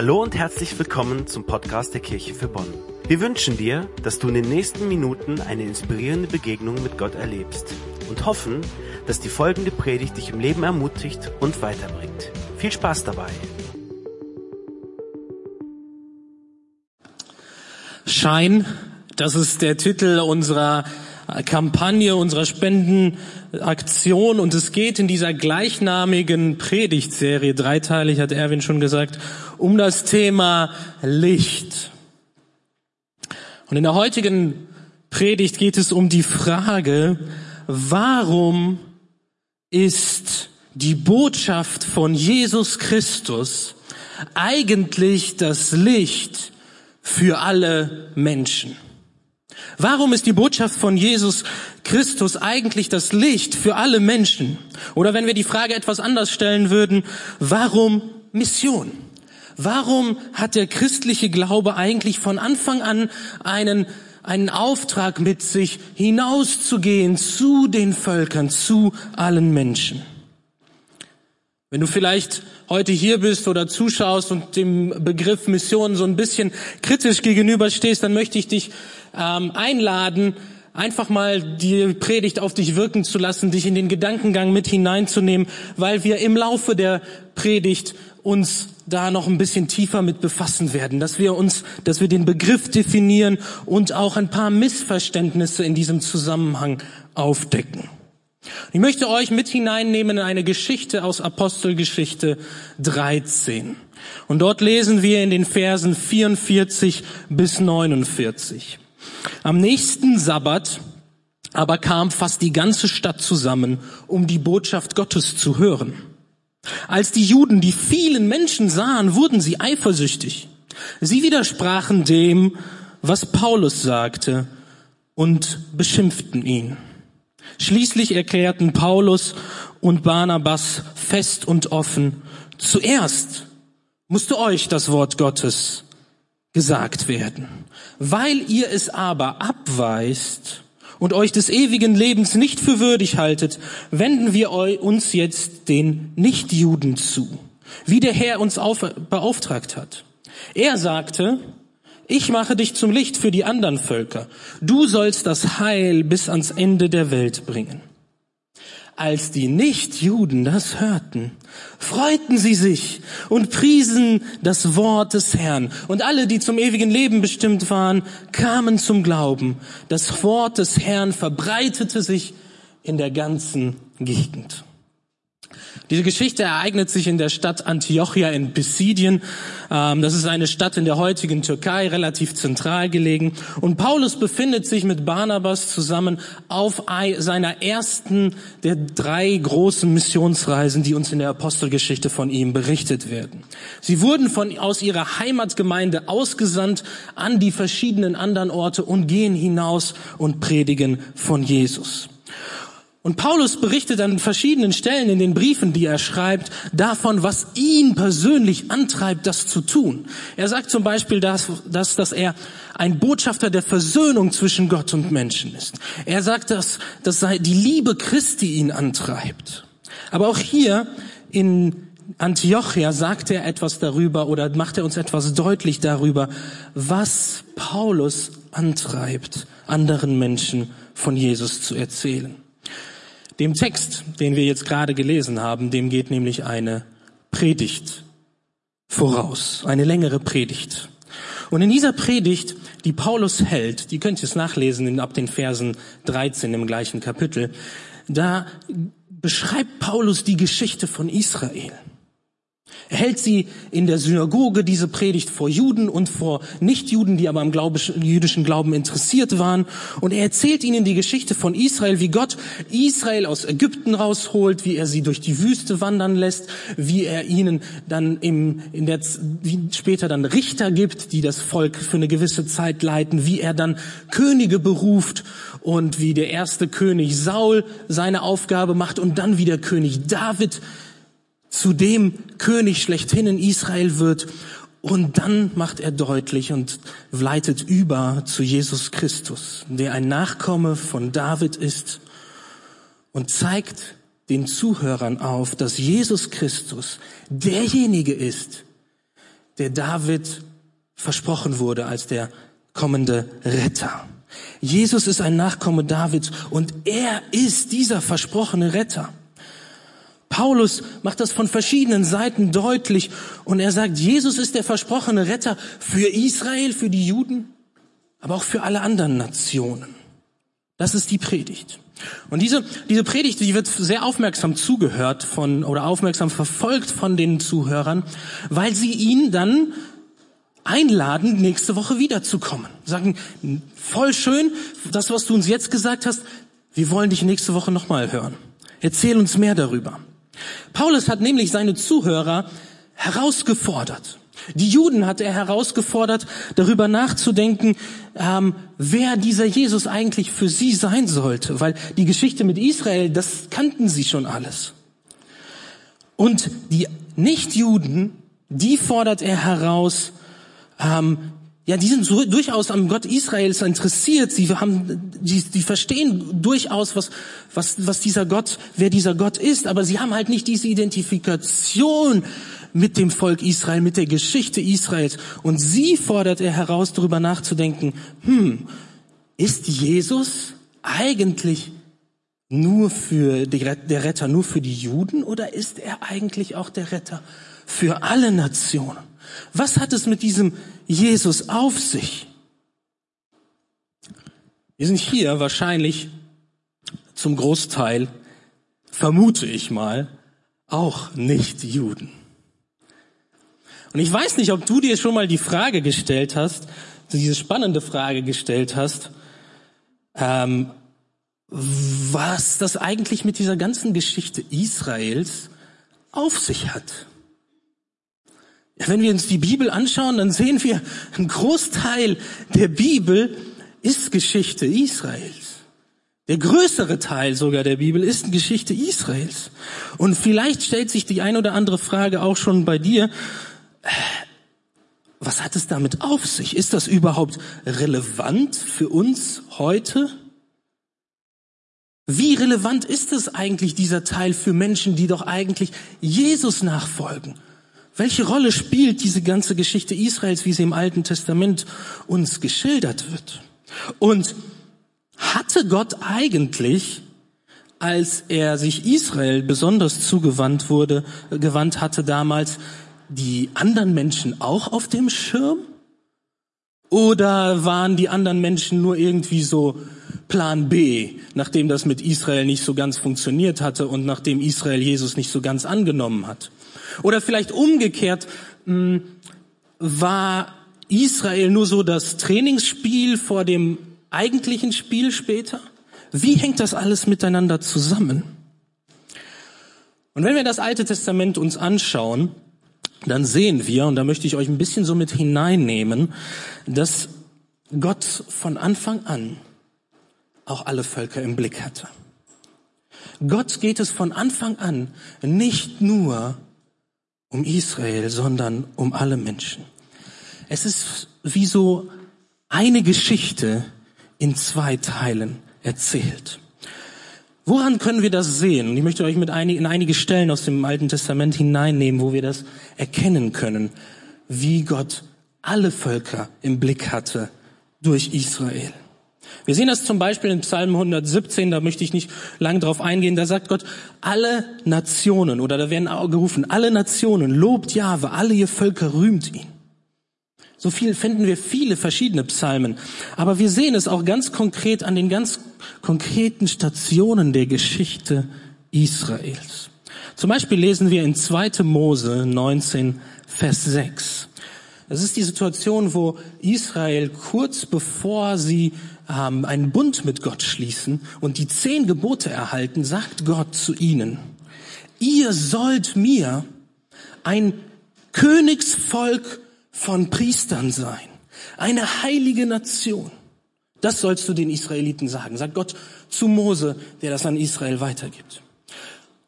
Hallo und herzlich willkommen zum Podcast der Kirche für Bonn. Wir wünschen dir, dass du in den nächsten Minuten eine inspirierende Begegnung mit Gott erlebst und hoffen, dass die folgende Predigt dich im Leben ermutigt und weiterbringt. Viel Spaß dabei! Schein, das ist der Titel unserer Kampagne, unserer Spendenaktion und es geht in dieser gleichnamigen Predigtserie, dreiteilig hat Erwin schon gesagt, um das Thema Licht. Und in der heutigen Predigt geht es um die Frage, warum ist die Botschaft von Jesus Christus eigentlich das Licht für alle Menschen? Warum ist die Botschaft von Jesus Christus eigentlich das Licht für alle Menschen? Oder wenn wir die Frage etwas anders stellen würden, warum Mission? Warum hat der christliche Glaube eigentlich von Anfang an einen, einen Auftrag mit sich, hinauszugehen zu den Völkern, zu allen Menschen? Wenn du vielleicht heute hier bist oder zuschaust und dem Begriff Mission so ein bisschen kritisch gegenüberstehst, dann möchte ich dich ähm, einladen, einfach mal die Predigt auf dich wirken zu lassen, dich in den Gedankengang mit hineinzunehmen, weil wir im Laufe der Predigt uns da noch ein bisschen tiefer mit befassen werden, dass wir uns, dass wir den Begriff definieren und auch ein paar Missverständnisse in diesem Zusammenhang aufdecken. Ich möchte euch mit hineinnehmen in eine Geschichte aus Apostelgeschichte 13. Und dort lesen wir in den Versen 44 bis 49. Am nächsten Sabbat aber kam fast die ganze Stadt zusammen, um die Botschaft Gottes zu hören. Als die Juden die vielen Menschen sahen, wurden sie eifersüchtig. Sie widersprachen dem, was Paulus sagte, und beschimpften ihn. Schließlich erklärten Paulus und Barnabas fest und offen, zuerst musste euch das Wort Gottes gesagt werden. Weil ihr es aber abweist und euch des ewigen Lebens nicht für würdig haltet, wenden wir uns jetzt den Nichtjuden zu, wie der Herr uns auf, beauftragt hat. Er sagte, ich mache dich zum Licht für die anderen Völker. Du sollst das Heil bis ans Ende der Welt bringen. Als die Nichtjuden das hörten, freuten sie sich und priesen das Wort des Herrn. Und alle, die zum ewigen Leben bestimmt waren, kamen zum Glauben. Das Wort des Herrn verbreitete sich in der ganzen Gegend. Diese Geschichte ereignet sich in der Stadt Antiochia in Pisidien. Ähm, das ist eine Stadt in der heutigen Türkei, relativ zentral gelegen. Und Paulus befindet sich mit Barnabas zusammen auf seiner ersten der drei großen Missionsreisen, die uns in der Apostelgeschichte von ihm berichtet werden. Sie wurden von, aus ihrer Heimatgemeinde ausgesandt an die verschiedenen anderen Orte und gehen hinaus und predigen von Jesus. Und Paulus berichtet an verschiedenen Stellen in den Briefen, die er schreibt, davon, was ihn persönlich antreibt, das zu tun. Er sagt zum Beispiel, dass, dass, dass er ein Botschafter der Versöhnung zwischen Gott und Menschen ist. Er sagt, dass, dass die Liebe Christi ihn antreibt. Aber auch hier in Antiochia sagt er etwas darüber oder macht er uns etwas deutlich darüber, was Paulus antreibt, anderen Menschen von Jesus zu erzählen. Dem Text, den wir jetzt gerade gelesen haben, dem geht nämlich eine Predigt voraus, eine längere Predigt. Und in dieser Predigt, die Paulus hält, die könnt ihr es nachlesen ab den Versen 13 im gleichen Kapitel, da beschreibt Paulus die Geschichte von Israel. Er hält sie in der Synagoge, diese Predigt vor Juden und vor Nichtjuden, die aber am jüdischen Glauben interessiert waren. Und er erzählt ihnen die Geschichte von Israel, wie Gott Israel aus Ägypten rausholt, wie er sie durch die Wüste wandern lässt, wie er ihnen dann im, in der, später dann Richter gibt, die das Volk für eine gewisse Zeit leiten, wie er dann Könige beruft und wie der erste König Saul seine Aufgabe macht und dann wie der König David zu dem König schlechthin in Israel wird. Und dann macht er deutlich und leitet über zu Jesus Christus, der ein Nachkomme von David ist und zeigt den Zuhörern auf, dass Jesus Christus derjenige ist, der David versprochen wurde als der kommende Retter. Jesus ist ein Nachkomme Davids und er ist dieser versprochene Retter. Paulus macht das von verschiedenen Seiten deutlich und er sagt, Jesus ist der versprochene Retter für Israel, für die Juden, aber auch für alle anderen Nationen. Das ist die Predigt. Und diese, diese Predigt, die wird sehr aufmerksam zugehört von, oder aufmerksam verfolgt von den Zuhörern, weil sie ihn dann einladen, nächste Woche wiederzukommen. Sagen, voll schön, das, was du uns jetzt gesagt hast, wir wollen dich nächste Woche nochmal hören. Erzähl uns mehr darüber. Paulus hat nämlich seine Zuhörer herausgefordert. Die Juden hat er herausgefordert, darüber nachzudenken, ähm, wer dieser Jesus eigentlich für sie sein sollte, weil die Geschichte mit Israel, das kannten sie schon alles. Und die Nichtjuden, die fordert er heraus, ähm, ja, die sind so, durchaus am Gott Israels interessiert. Sie haben, die, die verstehen durchaus, was, was, was dieser Gott, wer dieser Gott ist, aber sie haben halt nicht diese Identifikation mit dem Volk Israel, mit der Geschichte Israels. Und sie fordert er heraus, darüber nachzudenken, hm, ist Jesus eigentlich nur für die, der Retter, nur für die Juden oder ist er eigentlich auch der Retter für alle Nationen? Was hat es mit diesem Jesus auf sich? Wir sind hier wahrscheinlich zum Großteil, vermute ich mal, auch nicht Juden. Und ich weiß nicht, ob du dir schon mal die Frage gestellt hast, diese spannende Frage gestellt hast, ähm, was das eigentlich mit dieser ganzen Geschichte Israels auf sich hat. Wenn wir uns die Bibel anschauen, dann sehen wir, ein Großteil der Bibel ist Geschichte Israels. Der größere Teil sogar der Bibel ist Geschichte Israels. Und vielleicht stellt sich die ein oder andere Frage auch schon bei dir, was hat es damit auf sich? Ist das überhaupt relevant für uns heute? Wie relevant ist es eigentlich, dieser Teil für Menschen, die doch eigentlich Jesus nachfolgen? Welche Rolle spielt diese ganze Geschichte Israels, wie sie im Alten Testament uns geschildert wird? Und hatte Gott eigentlich, als er sich Israel besonders zugewandt wurde, gewandt hatte damals, die anderen Menschen auch auf dem Schirm? Oder waren die anderen Menschen nur irgendwie so Plan B, nachdem das mit Israel nicht so ganz funktioniert hatte und nachdem Israel Jesus nicht so ganz angenommen hat? Oder vielleicht umgekehrt, hm, war Israel nur so das Trainingsspiel vor dem eigentlichen Spiel später? Wie hängt das alles miteinander zusammen? Und wenn wir das Alte Testament uns anschauen, dann sehen wir, und da möchte ich euch ein bisschen so mit hineinnehmen, dass Gott von Anfang an auch alle Völker im Blick hatte. Gott geht es von Anfang an nicht nur um Israel, sondern um alle Menschen. Es ist wie so eine Geschichte in zwei Teilen erzählt. Woran können wir das sehen? Ich möchte euch mit einig, in einige Stellen aus dem Alten Testament hineinnehmen, wo wir das erkennen können, wie Gott alle Völker im Blick hatte durch Israel. Wir sehen das zum Beispiel in Psalm 117, da möchte ich nicht lang drauf eingehen, da sagt Gott, alle Nationen, oder da werden auch gerufen, alle Nationen, lobt Jahwe, alle ihr Völker rühmt ihn. So viel finden wir viele verschiedene Psalmen. Aber wir sehen es auch ganz konkret an den ganz konkreten Stationen der Geschichte Israels. Zum Beispiel lesen wir in 2. Mose 19, Vers 6. Das ist die Situation, wo Israel kurz bevor sie ähm, einen Bund mit Gott schließen und die zehn Gebote erhalten, sagt Gott zu ihnen, ihr sollt mir ein Königsvolk von Priestern sein. Eine heilige Nation. Das sollst du den Israeliten sagen, sagt Gott zu Mose, der das an Israel weitergibt.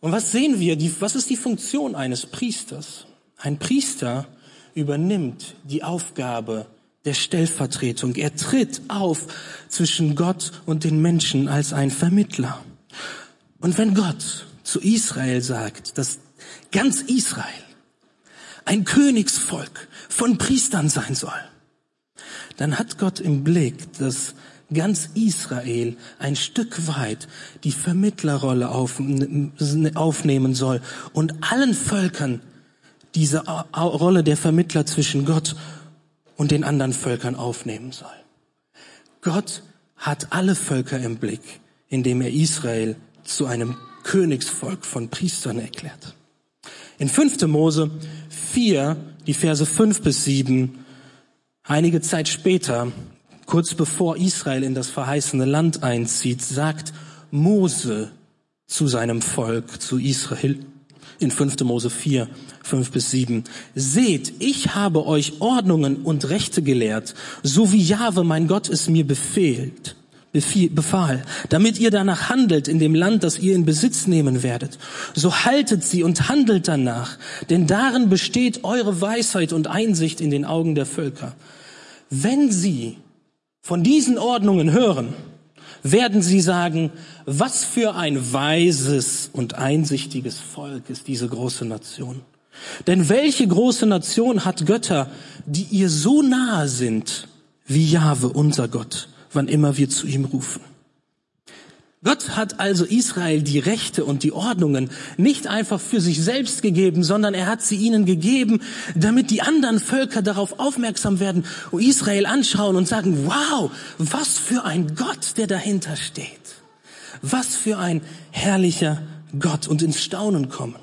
Und was sehen wir? Die, was ist die Funktion eines Priesters? Ein Priester übernimmt die Aufgabe der Stellvertretung. Er tritt auf zwischen Gott und den Menschen als ein Vermittler. Und wenn Gott zu Israel sagt, dass ganz Israel ein Königsvolk von Priestern sein soll, dann hat Gott im Blick, dass ganz Israel ein Stück weit die Vermittlerrolle aufnehmen soll und allen Völkern diese Rolle der Vermittler zwischen Gott und den anderen Völkern aufnehmen soll. Gott hat alle Völker im Blick, indem er Israel zu einem Königsvolk von Priestern erklärt. In 5. Mose 4, die Verse 5 bis 7, einige Zeit später, kurz bevor Israel in das verheißene Land einzieht, sagt Mose zu seinem Volk, zu Israel, in 5. Mose 4, 5 bis 7. Seht, ich habe euch Ordnungen und Rechte gelehrt, so wie Jahwe, mein Gott, es mir befehlt, befahl, damit ihr danach handelt in dem Land, das ihr in Besitz nehmen werdet. So haltet sie und handelt danach, denn darin besteht eure Weisheit und Einsicht in den Augen der Völker. Wenn sie von diesen Ordnungen hören, werden sie sagen, was für ein weises und einsichtiges Volk ist diese große Nation. Denn welche große Nation hat Götter, die ihr so nahe sind wie Jahwe, unser Gott, wann immer wir zu ihm rufen? Gott hat also Israel die Rechte und die Ordnungen nicht einfach für sich selbst gegeben, sondern er hat sie ihnen gegeben, damit die anderen Völker darauf aufmerksam werden und Israel anschauen und sagen, wow, was für ein Gott, der dahinter steht. Was für ein herrlicher Gott und ins Staunen kommen.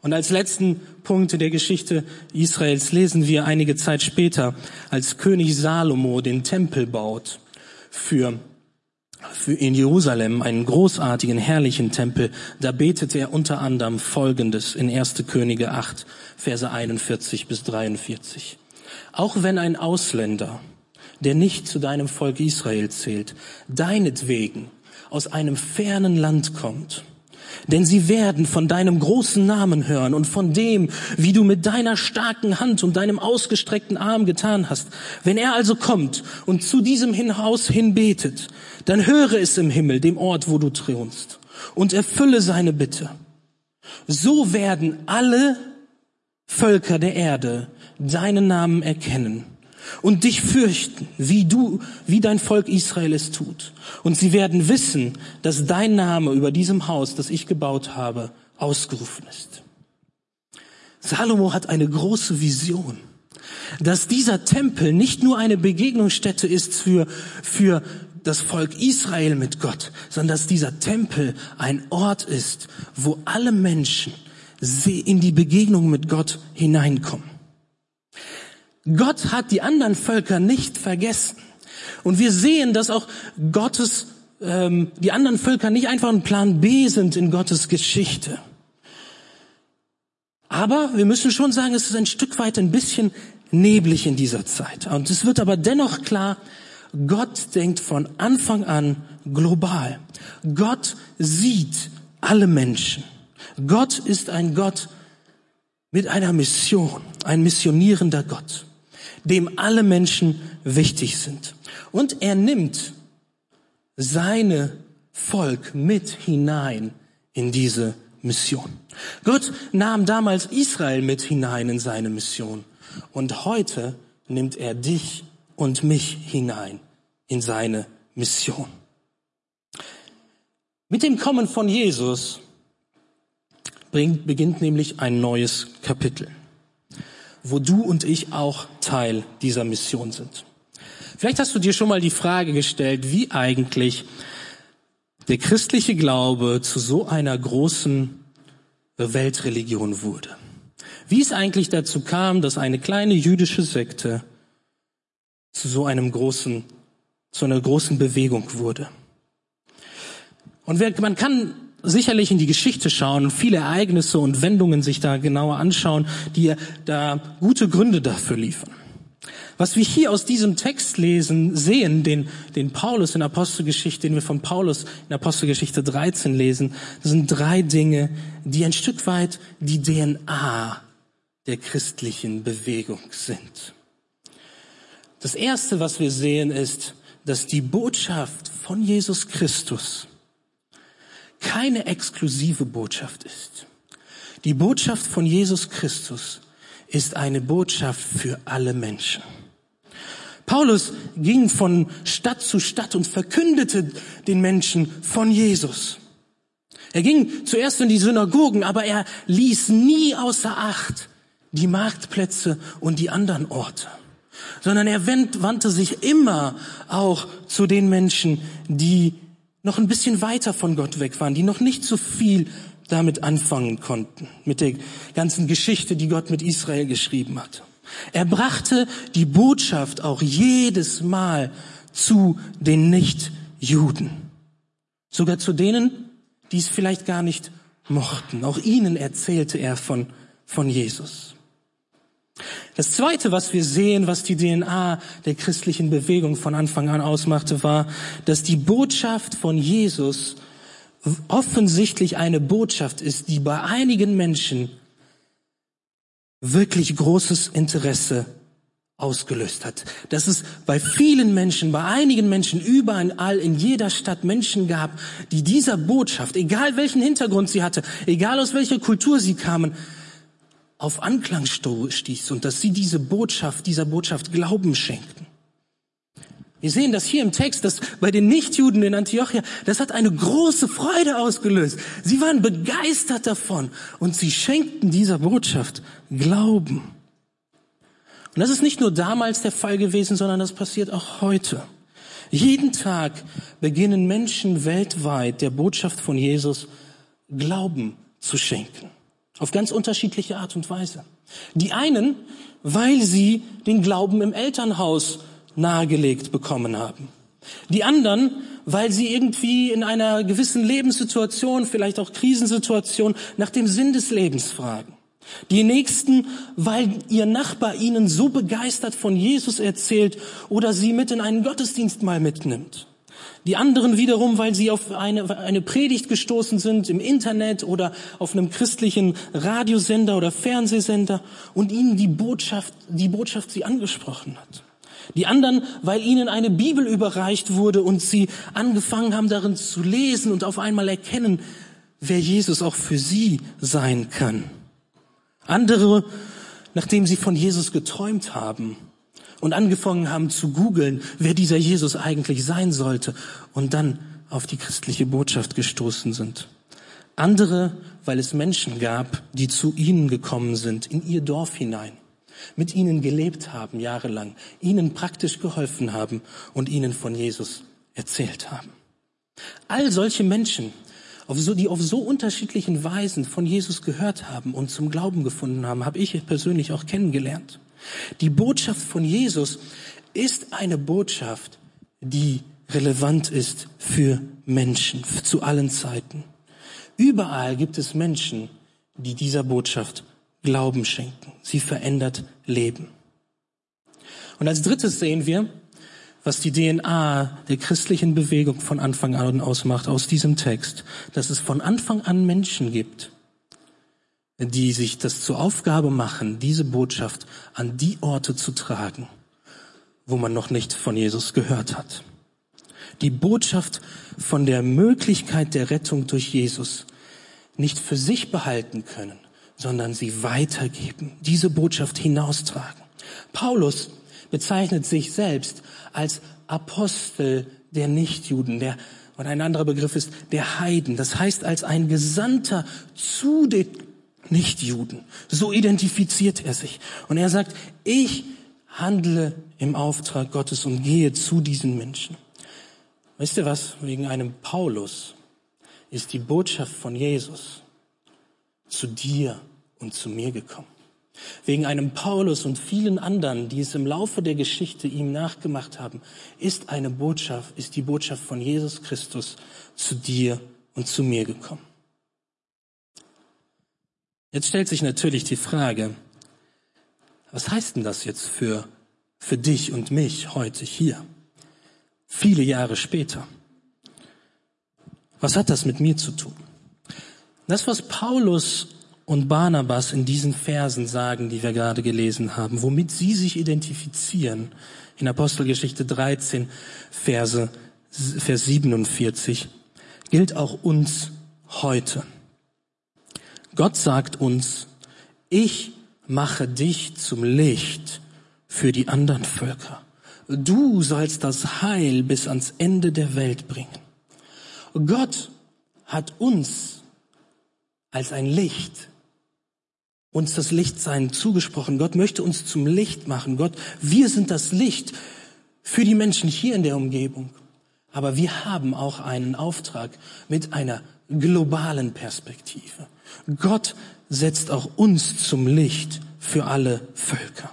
Und als letzten Punkt in der Geschichte Israels lesen wir einige Zeit später, als König Salomo den Tempel baut für in Jerusalem einen großartigen, herrlichen Tempel. Da betet er unter anderem Folgendes in 1. Könige 8, Verse 41 bis 43. Auch wenn ein Ausländer, der nicht zu deinem Volk Israel zählt, deinetwegen aus einem fernen Land kommt, denn sie werden von deinem großen Namen hören und von dem, wie du mit deiner starken Hand und deinem ausgestreckten Arm getan hast. Wenn er also kommt und zu diesem Haus hinbetet, dann höre es im Himmel, dem Ort, wo du thronst, und erfülle seine Bitte. So werden alle Völker der Erde deinen Namen erkennen und dich fürchten, wie du, wie dein Volk Israel es tut. Und sie werden wissen, dass dein Name über diesem Haus, das ich gebaut habe, ausgerufen ist. Salomo hat eine große Vision, dass dieser Tempel nicht nur eine Begegnungsstätte ist für, für das Volk Israel mit Gott, sondern dass dieser Tempel ein Ort ist, wo alle Menschen in die Begegnung mit Gott hineinkommen. Gott hat die anderen Völker nicht vergessen. Und wir sehen, dass auch Gottes, ähm, die anderen Völker nicht einfach ein Plan B sind in Gottes Geschichte. Aber wir müssen schon sagen, es ist ein Stück weit ein bisschen neblig in dieser Zeit. Und es wird aber dennoch klar, Gott denkt von Anfang an global. Gott sieht alle Menschen. Gott ist ein Gott mit einer Mission, ein missionierender Gott dem alle Menschen wichtig sind. Und er nimmt seine Volk mit hinein in diese Mission. Gott nahm damals Israel mit hinein in seine Mission. Und heute nimmt er dich und mich hinein in seine Mission. Mit dem Kommen von Jesus bringt, beginnt nämlich ein neues Kapitel wo du und ich auch Teil dieser Mission sind. Vielleicht hast du dir schon mal die Frage gestellt, wie eigentlich der christliche Glaube zu so einer großen Weltreligion wurde. Wie es eigentlich dazu kam, dass eine kleine jüdische Sekte zu so einem großen, zu einer großen Bewegung wurde. Und man kann sicherlich in die Geschichte schauen und viele Ereignisse und Wendungen sich da genauer anschauen, die da gute Gründe dafür liefern. Was wir hier aus diesem Text lesen, sehen, den, den Paulus in Apostelgeschichte, den wir von Paulus in Apostelgeschichte 13 lesen, sind drei Dinge, die ein Stück weit die DNA der christlichen Bewegung sind. Das erste, was wir sehen, ist, dass die Botschaft von Jesus Christus keine exklusive Botschaft ist. Die Botschaft von Jesus Christus ist eine Botschaft für alle Menschen. Paulus ging von Stadt zu Stadt und verkündete den Menschen von Jesus. Er ging zuerst in die Synagogen, aber er ließ nie außer Acht die Marktplätze und die anderen Orte, sondern er wandte sich immer auch zu den Menschen, die noch ein bisschen weiter von Gott weg waren, die noch nicht so viel damit anfangen konnten, mit der ganzen Geschichte, die Gott mit Israel geschrieben hat. Er brachte die Botschaft auch jedes Mal zu den Nichtjuden. Sogar zu denen, die es vielleicht gar nicht mochten. Auch ihnen erzählte er von, von Jesus. Das zweite, was wir sehen, was die DNA der christlichen Bewegung von Anfang an ausmachte, war, dass die Botschaft von Jesus offensichtlich eine Botschaft ist, die bei einigen Menschen wirklich großes Interesse ausgelöst hat. Dass es bei vielen Menschen, bei einigen Menschen überall in jeder Stadt Menschen gab, die dieser Botschaft, egal welchen Hintergrund sie hatte, egal aus welcher Kultur sie kamen, auf Anklang stieß und dass sie diese Botschaft, dieser Botschaft Glauben schenkten. Wir sehen das hier im Text, dass bei den Nichtjuden in Antiochia, das hat eine große Freude ausgelöst. Sie waren begeistert davon und sie schenkten dieser Botschaft Glauben. Und das ist nicht nur damals der Fall gewesen, sondern das passiert auch heute. Jeden Tag beginnen Menschen weltweit der Botschaft von Jesus Glauben zu schenken. Auf ganz unterschiedliche Art und Weise. Die einen, weil sie den Glauben im Elternhaus nahegelegt bekommen haben. Die anderen, weil sie irgendwie in einer gewissen Lebenssituation, vielleicht auch Krisensituation, nach dem Sinn des Lebens fragen. Die nächsten, weil ihr Nachbar ihnen so begeistert von Jesus erzählt oder sie mit in einen Gottesdienst mal mitnimmt. Die anderen wiederum, weil sie auf eine, eine Predigt gestoßen sind im Internet oder auf einem christlichen Radiosender oder Fernsehsender und ihnen die Botschaft, die Botschaft sie angesprochen hat. Die anderen, weil ihnen eine Bibel überreicht wurde und sie angefangen haben darin zu lesen und auf einmal erkennen, wer Jesus auch für sie sein kann. Andere, nachdem sie von Jesus geträumt haben und angefangen haben zu googeln, wer dieser Jesus eigentlich sein sollte und dann auf die christliche Botschaft gestoßen sind. Andere, weil es Menschen gab, die zu ihnen gekommen sind, in ihr Dorf hinein mit ihnen gelebt haben jahrelang, ihnen praktisch geholfen haben und ihnen von Jesus erzählt haben. All solche Menschen, die auf so unterschiedlichen Weisen von Jesus gehört haben und zum Glauben gefunden haben, habe ich persönlich auch kennengelernt. Die Botschaft von Jesus ist eine Botschaft, die relevant ist für Menschen zu allen Zeiten. Überall gibt es Menschen, die dieser Botschaft Glauben schenken. Sie verändert Leben. Und als drittes sehen wir, was die DNA der christlichen Bewegung von Anfang an ausmacht aus diesem Text, dass es von Anfang an Menschen gibt, die sich das zur Aufgabe machen, diese Botschaft an die Orte zu tragen, wo man noch nicht von Jesus gehört hat. Die Botschaft von der Möglichkeit der Rettung durch Jesus nicht für sich behalten können, sondern sie weitergeben, diese Botschaft hinaustragen. Paulus bezeichnet sich selbst als Apostel der Nichtjuden, der und ein anderer Begriff ist der Heiden. Das heißt als ein Gesandter zu den Nichtjuden. So identifiziert er sich. Und er sagt, ich handle im Auftrag Gottes und gehe zu diesen Menschen. Wisst ihr was? Wegen einem Paulus ist die Botschaft von Jesus zu dir und zu mir gekommen. Wegen einem Paulus und vielen anderen, die es im Laufe der Geschichte ihm nachgemacht haben, ist eine Botschaft, ist die Botschaft von Jesus Christus zu dir und zu mir gekommen. Jetzt stellt sich natürlich die Frage, was heißt denn das jetzt für, für dich und mich heute hier? Viele Jahre später. Was hat das mit mir zu tun? Das, was Paulus und Barnabas in diesen Versen sagen, die wir gerade gelesen haben, womit sie sich identifizieren. In Apostelgeschichte 13, Verse, Vers 47, gilt auch uns heute. Gott sagt uns, ich mache dich zum Licht für die anderen Völker. Du sollst das Heil bis ans Ende der Welt bringen. Gott hat uns als ein Licht uns das Lichtsein zugesprochen. Gott möchte uns zum Licht machen. Gott, wir sind das Licht für die Menschen hier in der Umgebung. Aber wir haben auch einen Auftrag mit einer globalen Perspektive. Gott setzt auch uns zum Licht für alle Völker.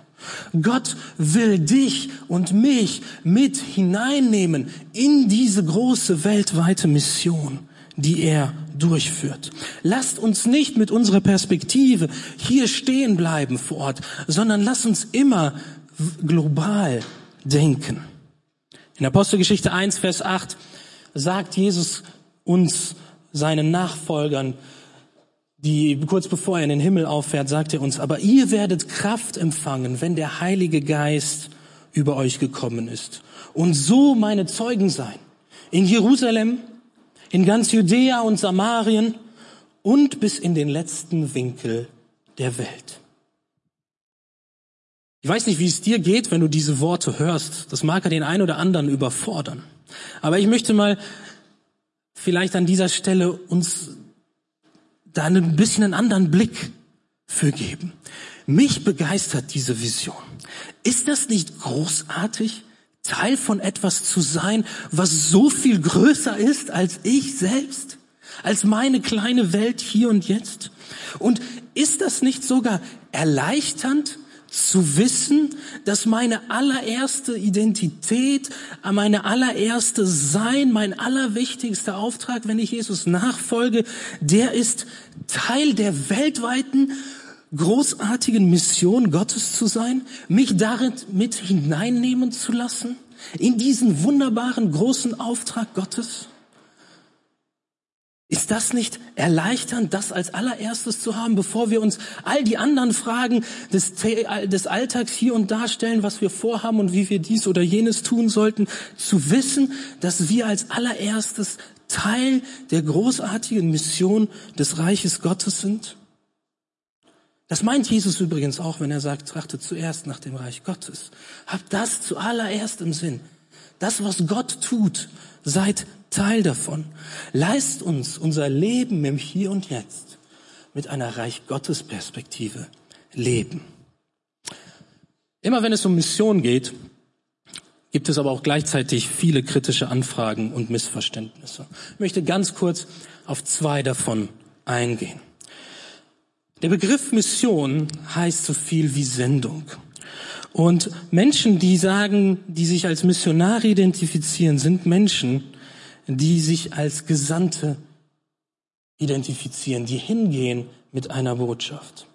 Gott will dich und mich mit hineinnehmen in diese große weltweite Mission, die er durchführt. Lasst uns nicht mit unserer Perspektive hier stehen bleiben vor Ort, sondern lasst uns immer global denken. In Apostelgeschichte 1, Vers 8 sagt Jesus uns, seinen Nachfolgern, die kurz bevor er in den Himmel auffährt, sagt er uns, aber ihr werdet Kraft empfangen, wenn der Heilige Geist über euch gekommen ist. Und so meine Zeugen sein. In Jerusalem, in ganz Judäa und Samarien und bis in den letzten Winkel der Welt. Ich weiß nicht, wie es dir geht, wenn du diese Worte hörst. Das mag ja den einen oder anderen überfordern. Aber ich möchte mal vielleicht an dieser Stelle uns da ein bisschen einen anderen Blick für geben. Mich begeistert diese Vision. Ist das nicht großartig, Teil von etwas zu sein, was so viel größer ist als ich selbst, als meine kleine Welt hier und jetzt? Und ist das nicht sogar erleichternd, zu wissen, dass meine allererste Identität, meine allererste Sein, mein allerwichtigster Auftrag, wenn ich Jesus nachfolge, der ist Teil der weltweiten großartigen Mission Gottes zu sein, mich darin mit hineinnehmen zu lassen, in diesen wunderbaren großen Auftrag Gottes? Ist das nicht erleichternd, das als allererstes zu haben, bevor wir uns all die anderen Fragen des, des Alltags hier und da stellen, was wir vorhaben und wie wir dies oder jenes tun sollten, zu wissen, dass wir als allererstes Teil der großartigen Mission des Reiches Gottes sind? Das meint Jesus übrigens auch, wenn er sagt, trachtet zuerst nach dem Reich Gottes. Habt das zuallererst im Sinn. Das, was Gott tut, seid Teil davon. Leist uns unser Leben im Hier und Jetzt mit einer Reich Gottes Perspektive leben. Immer wenn es um Mission geht, gibt es aber auch gleichzeitig viele kritische Anfragen und Missverständnisse. Ich möchte ganz kurz auf zwei davon eingehen. Der Begriff Mission heißt so viel wie Sendung. Und Menschen, die sagen, die sich als Missionare identifizieren, sind Menschen, die sich als Gesandte identifizieren, die hingehen mit einer Botschaft.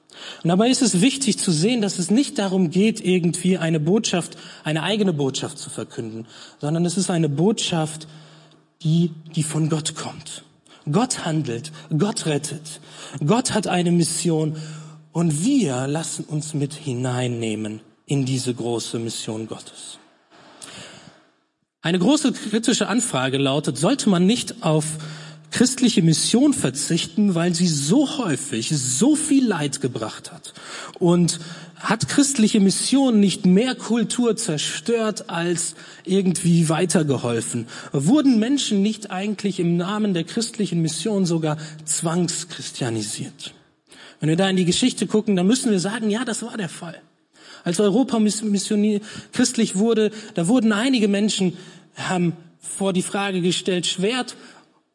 Und dabei ist es wichtig zu sehen, dass es nicht darum geht, irgendwie eine Botschaft, eine eigene Botschaft zu verkünden, sondern es ist eine Botschaft, die, die von Gott kommt. Gott handelt, Gott rettet, Gott hat eine Mission und wir lassen uns mit hineinnehmen in diese große Mission Gottes. Eine große kritische Anfrage lautet, sollte man nicht auf christliche Mission verzichten, weil sie so häufig so viel Leid gebracht hat. Und hat christliche Mission nicht mehr Kultur zerstört als irgendwie weitergeholfen? Wurden Menschen nicht eigentlich im Namen der christlichen Mission sogar zwangschristianisiert? Wenn wir da in die Geschichte gucken, dann müssen wir sagen, ja, das war der Fall. Als Europa christlich wurde, da wurden einige Menschen haben vor die Frage gestellt, Schwert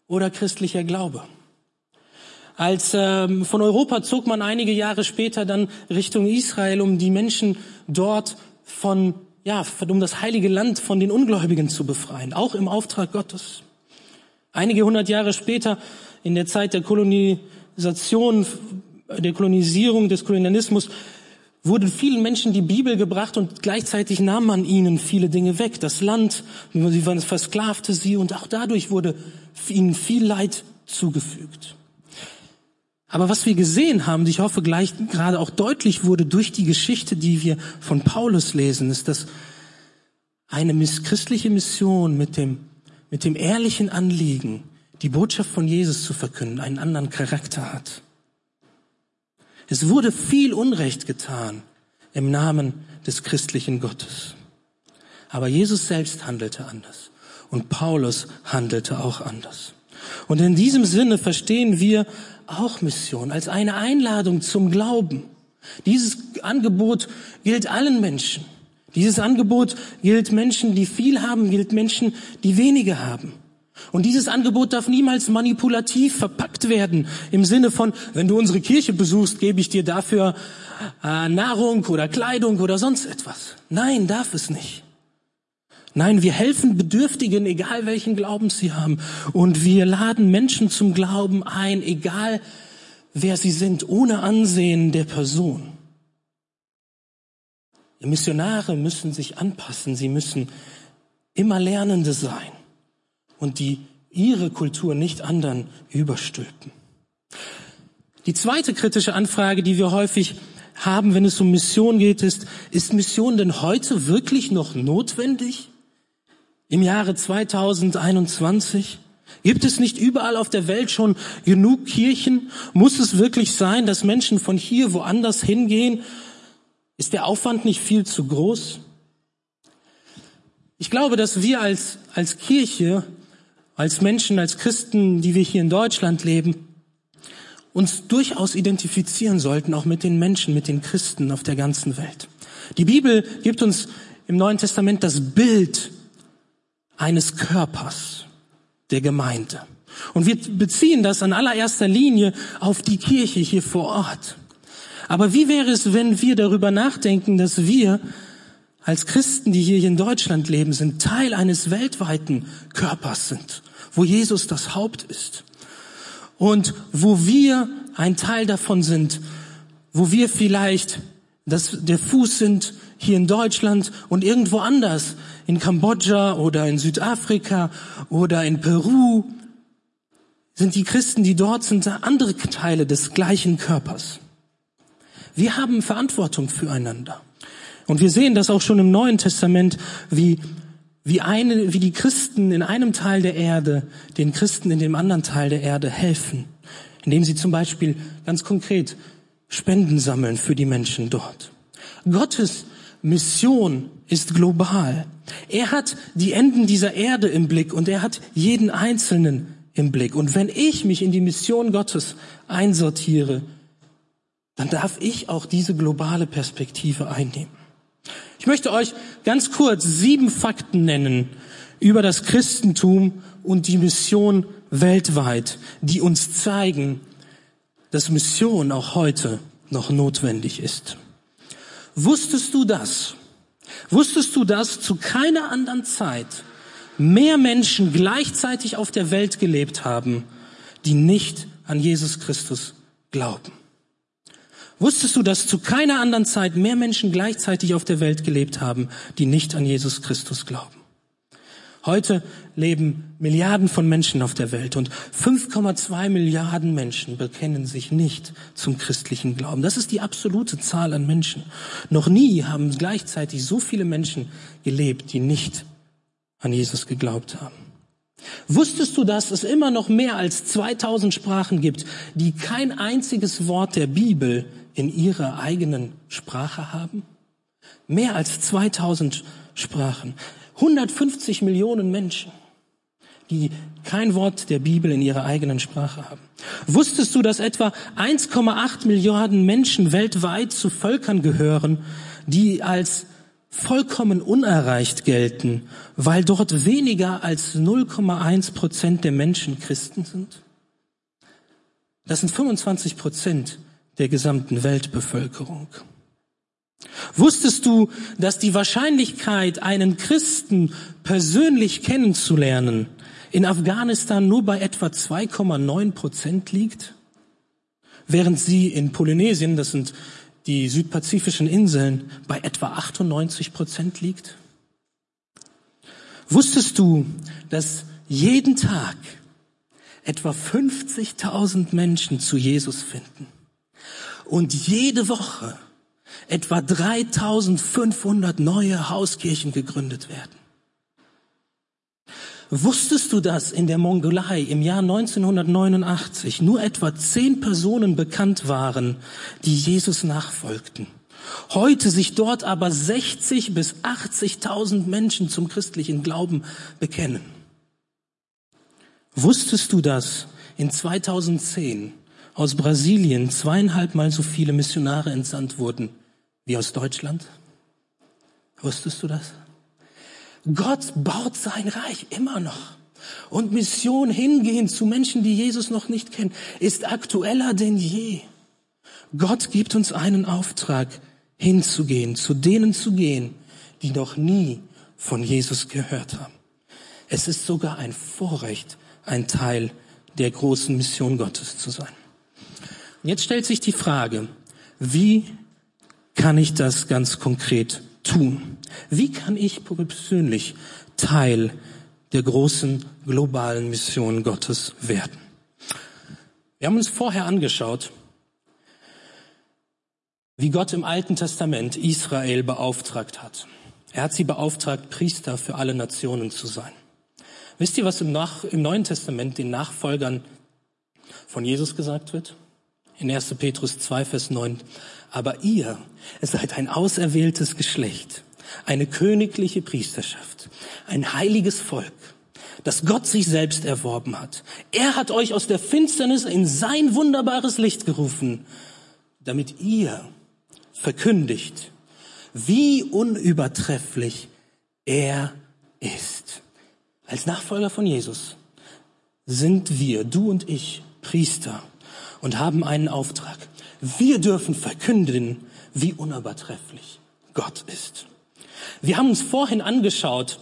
oder christlicher Glaube. Als ähm, von Europa zog man einige Jahre später dann Richtung Israel, um die Menschen dort von ja, um das heilige Land von den Ungläubigen zu befreien, auch im Auftrag Gottes. Einige hundert Jahre später, in der Zeit der Kolonisation, der Kolonisierung, des Kolonialismus, wurden vielen Menschen die Bibel gebracht und gleichzeitig nahm man ihnen viele Dinge weg. Das Land, sie versklavte sie und auch dadurch wurde ihnen viel Leid zugefügt. Aber was wir gesehen haben, ich hoffe gleich gerade auch deutlich wurde durch die Geschichte, die wir von Paulus lesen, ist, dass eine christliche Mission mit dem, mit dem ehrlichen Anliegen, die Botschaft von Jesus zu verkünden, einen anderen Charakter hat. Es wurde viel Unrecht getan im Namen des christlichen Gottes. Aber Jesus selbst handelte anders. Und Paulus handelte auch anders. Und in diesem Sinne verstehen wir auch Mission als eine Einladung zum Glauben. Dieses Angebot gilt allen Menschen. Dieses Angebot gilt Menschen, die viel haben, gilt Menschen, die wenige haben. Und dieses Angebot darf niemals manipulativ verpackt werden im Sinne von, wenn du unsere Kirche besuchst, gebe ich dir dafür äh, Nahrung oder Kleidung oder sonst etwas. Nein, darf es nicht. Nein, wir helfen Bedürftigen, egal welchen Glauben sie haben. Und wir laden Menschen zum Glauben ein, egal wer sie sind, ohne Ansehen der Person. Missionare müssen sich anpassen, sie müssen immer Lernende sein und die ihre Kultur nicht anderen überstülpen. Die zweite kritische Anfrage, die wir häufig haben, wenn es um Mission geht, ist, ist Mission denn heute wirklich noch notwendig? Im Jahre 2021? Gibt es nicht überall auf der Welt schon genug Kirchen? Muss es wirklich sein, dass Menschen von hier woanders hingehen? Ist der Aufwand nicht viel zu groß? Ich glaube, dass wir als, als Kirche, als Menschen, als Christen, die wir hier in Deutschland leben, uns durchaus identifizieren sollten, auch mit den Menschen, mit den Christen auf der ganzen Welt. Die Bibel gibt uns im Neuen Testament das Bild eines Körpers der Gemeinde. Und wir beziehen das an allererster Linie auf die Kirche hier vor Ort. Aber wie wäre es, wenn wir darüber nachdenken, dass wir als Christen, die hier in Deutschland leben, sind Teil eines weltweiten Körpers sind, wo Jesus das Haupt ist und wo wir ein Teil davon sind, wo wir vielleicht das, der Fuß sind hier in Deutschland und irgendwo anders, in Kambodscha oder in Südafrika oder in Peru, sind die Christen, die dort sind, andere Teile des gleichen Körpers. Wir haben Verantwortung füreinander. Und wir sehen das auch schon im Neuen Testament, wie, wie, eine, wie die Christen in einem Teil der Erde den Christen in dem anderen Teil der Erde helfen, indem sie zum Beispiel ganz konkret Spenden sammeln für die Menschen dort. Gottes Mission ist global. Er hat die Enden dieser Erde im Blick und er hat jeden Einzelnen im Blick. Und wenn ich mich in die Mission Gottes einsortiere, dann darf ich auch diese globale Perspektive einnehmen. Ich möchte euch ganz kurz sieben Fakten nennen über das Christentum und die Mission weltweit, die uns zeigen, dass Mission auch heute noch notwendig ist. Wusstest du das? Wusstest du, dass zu keiner anderen Zeit mehr Menschen gleichzeitig auf der Welt gelebt haben, die nicht an Jesus Christus glauben? Wusstest du, dass zu keiner anderen Zeit mehr Menschen gleichzeitig auf der Welt gelebt haben, die nicht an Jesus Christus glauben? Heute leben Milliarden von Menschen auf der Welt und 5,2 Milliarden Menschen bekennen sich nicht zum christlichen Glauben. Das ist die absolute Zahl an Menschen. Noch nie haben gleichzeitig so viele Menschen gelebt, die nicht an Jesus geglaubt haben. Wusstest du, dass es immer noch mehr als 2000 Sprachen gibt, die kein einziges Wort der Bibel in ihrer eigenen Sprache haben? Mehr als 2000 Sprachen. 150 Millionen Menschen, die kein Wort der Bibel in ihrer eigenen Sprache haben. Wusstest du, dass etwa 1,8 Milliarden Menschen weltweit zu Völkern gehören, die als vollkommen unerreicht gelten, weil dort weniger als 0,1 Prozent der Menschen Christen sind? Das sind 25 Prozent der gesamten Weltbevölkerung. Wusstest du, dass die Wahrscheinlichkeit, einen Christen persönlich kennenzulernen, in Afghanistan nur bei etwa 2,9 Prozent liegt? Während sie in Polynesien, das sind die südpazifischen Inseln, bei etwa 98 Prozent liegt? Wusstest du, dass jeden Tag etwa 50.000 Menschen zu Jesus finden? Und jede Woche etwa 3500 neue Hauskirchen gegründet werden. Wusstest du, dass in der Mongolei im Jahr 1989 nur etwa zehn Personen bekannt waren, die Jesus nachfolgten? Heute sich dort aber 60 bis 80.000 Menschen zum christlichen Glauben bekennen. Wusstest du, dass in 2010 aus Brasilien zweieinhalb Mal so viele Missionare entsandt wurden wie aus Deutschland? Wusstest du das? Gott baut sein Reich immer noch. Und Mission hingehen zu Menschen, die Jesus noch nicht kennen, ist aktueller denn je. Gott gibt uns einen Auftrag, hinzugehen, zu denen zu gehen, die noch nie von Jesus gehört haben. Es ist sogar ein Vorrecht, ein Teil der großen Mission Gottes zu sein. Jetzt stellt sich die Frage, wie kann ich das ganz konkret tun? Wie kann ich persönlich Teil der großen globalen Mission Gottes werden? Wir haben uns vorher angeschaut, wie Gott im Alten Testament Israel beauftragt hat. Er hat sie beauftragt, Priester für alle Nationen zu sein. Wisst ihr, was im, Nach im Neuen Testament den Nachfolgern von Jesus gesagt wird? In 1. Petrus 2, Vers 9. Aber ihr seid ein auserwähltes Geschlecht, eine königliche Priesterschaft, ein heiliges Volk, das Gott sich selbst erworben hat. Er hat euch aus der Finsternis in sein wunderbares Licht gerufen, damit ihr verkündigt, wie unübertrefflich er ist. Als Nachfolger von Jesus sind wir, du und ich, Priester und haben einen Auftrag. Wir dürfen verkünden, wie unübertrefflich Gott ist. Wir haben uns vorhin angeschaut,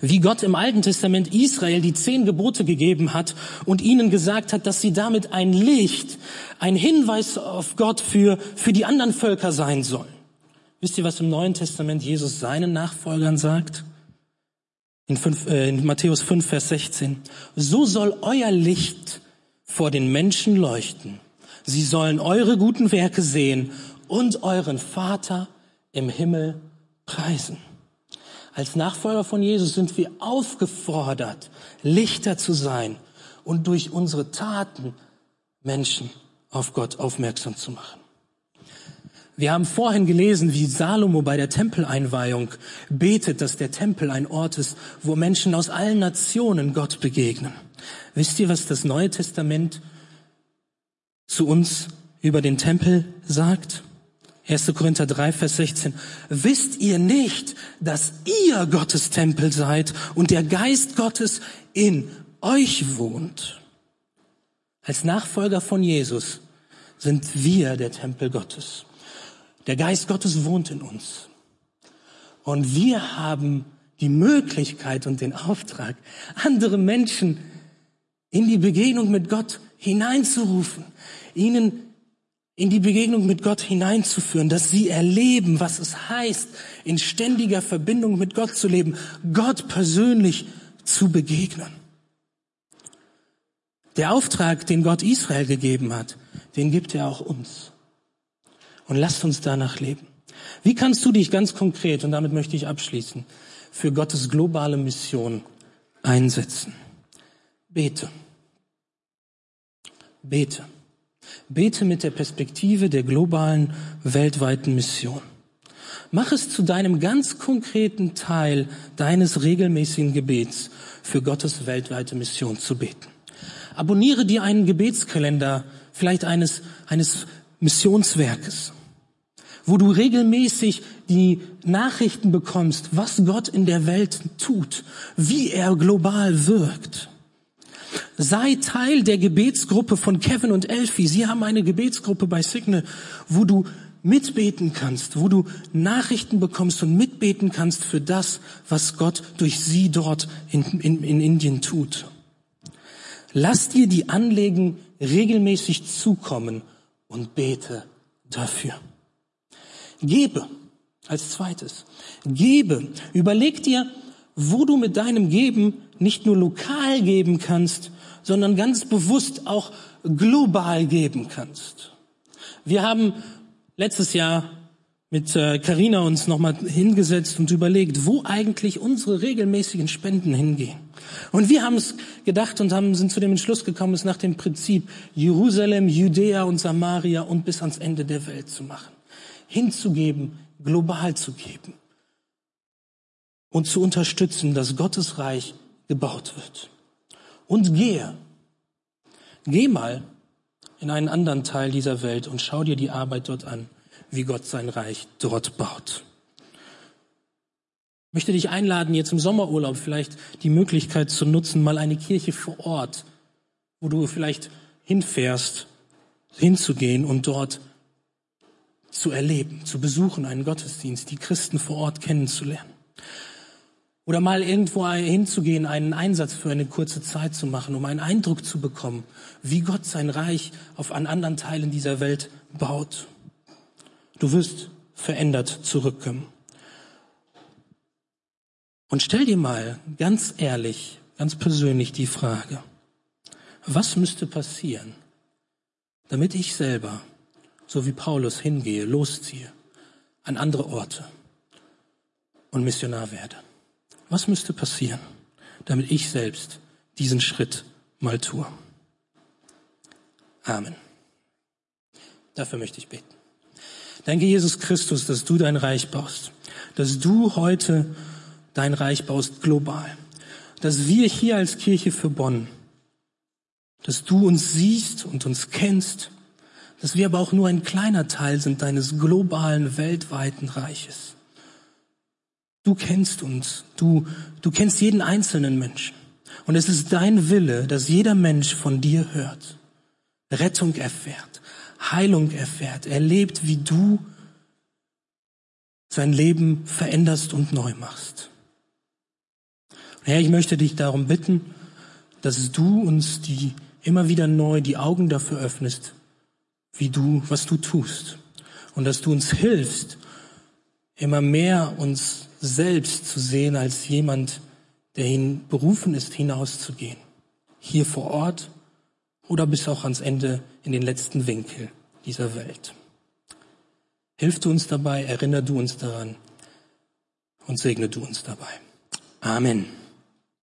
wie Gott im Alten Testament Israel die zehn Gebote gegeben hat und ihnen gesagt hat, dass sie damit ein Licht, ein Hinweis auf Gott für, für die anderen Völker sein sollen. Wisst ihr, was im Neuen Testament Jesus seinen Nachfolgern sagt? In, fünf, äh, in Matthäus 5, Vers 16. So soll euer Licht vor den Menschen leuchten. Sie sollen eure guten Werke sehen und euren Vater im Himmel preisen. Als Nachfolger von Jesus sind wir aufgefordert, Lichter zu sein und durch unsere Taten Menschen auf Gott aufmerksam zu machen. Wir haben vorhin gelesen, wie Salomo bei der Tempeleinweihung betet, dass der Tempel ein Ort ist, wo Menschen aus allen Nationen Gott begegnen. Wisst ihr, was das Neue Testament zu uns über den Tempel sagt? 1. Korinther 3, Vers 16. Wisst ihr nicht, dass ihr Gottes Tempel seid und der Geist Gottes in euch wohnt? Als Nachfolger von Jesus sind wir der Tempel Gottes. Der Geist Gottes wohnt in uns. Und wir haben die Möglichkeit und den Auftrag, andere Menschen in die Begegnung mit Gott hineinzurufen, ihnen in die Begegnung mit Gott hineinzuführen, dass sie erleben, was es heißt, in ständiger Verbindung mit Gott zu leben, Gott persönlich zu begegnen. Der Auftrag, den Gott Israel gegeben hat, den gibt er auch uns. Und lasst uns danach leben. Wie kannst du dich ganz konkret, und damit möchte ich abschließen, für Gottes globale Mission einsetzen? Bete. Bete. Bete mit der Perspektive der globalen, weltweiten Mission. Mach es zu deinem ganz konkreten Teil deines regelmäßigen Gebets, für Gottes weltweite Mission zu beten. Abonniere dir einen Gebetskalender, vielleicht eines, eines Missionswerkes, wo du regelmäßig die Nachrichten bekommst, was Gott in der Welt tut, wie er global wirkt. Sei Teil der Gebetsgruppe von Kevin und Elfie. Sie haben eine Gebetsgruppe bei Signal, wo du mitbeten kannst, wo du Nachrichten bekommst und mitbeten kannst für das, was Gott durch sie dort in, in, in Indien tut. Lass dir die Anliegen regelmäßig zukommen und bete dafür. Gebe als zweites. Gebe. Überleg dir, wo du mit deinem Geben nicht nur lokal geben kannst, sondern ganz bewusst auch global geben kannst. Wir haben letztes Jahr mit Karina äh, uns nochmal hingesetzt und überlegt, wo eigentlich unsere regelmäßigen Spenden hingehen. Und wir haben es gedacht und haben, sind zu dem Entschluss gekommen, es nach dem Prinzip Jerusalem, Judäa und Samaria und bis ans Ende der Welt zu machen. Hinzugeben, global zu geben. Und zu unterstützen, dass Gottes Reich gebaut wird. Und gehe. Geh mal in einen anderen Teil dieser Welt und schau dir die Arbeit dort an wie Gott sein Reich dort baut. Ich möchte dich einladen, jetzt im Sommerurlaub vielleicht die Möglichkeit zu nutzen, mal eine Kirche vor Ort, wo du vielleicht hinfährst, hinzugehen und dort zu erleben, zu besuchen, einen Gottesdienst, die Christen vor Ort kennenzulernen. Oder mal irgendwo hinzugehen, einen Einsatz für eine kurze Zeit zu machen, um einen Eindruck zu bekommen, wie Gott sein Reich auf an anderen Teilen dieser Welt baut. Du wirst verändert zurückkommen. Und stell dir mal ganz ehrlich, ganz persönlich die Frage, was müsste passieren, damit ich selber, so wie Paulus hingehe, losziehe an andere Orte und Missionar werde? Was müsste passieren, damit ich selbst diesen Schritt mal tue? Amen. Dafür möchte ich beten. Danke, Jesus Christus, dass du dein Reich baust, dass du heute dein Reich baust global, dass wir hier als Kirche für Bonn, dass du uns siehst und uns kennst, dass wir aber auch nur ein kleiner Teil sind deines globalen, weltweiten Reiches. Du kennst uns, du, du kennst jeden einzelnen Menschen. Und es ist dein Wille, dass jeder Mensch von dir hört, Rettung erfährt, Heilung erfährt, erlebt, wie du sein Leben veränderst und neu machst. Herr, ich möchte dich darum bitten, dass du uns die immer wieder neu die Augen dafür öffnest, wie du, was du tust. Und dass du uns hilfst, immer mehr uns selbst zu sehen als jemand, der hin berufen ist, hinauszugehen. Hier vor Ort oder bis auch ans Ende in den letzten Winkel dieser Welt. Hilf du uns dabei, erinnere du uns daran und segne du uns dabei. Amen.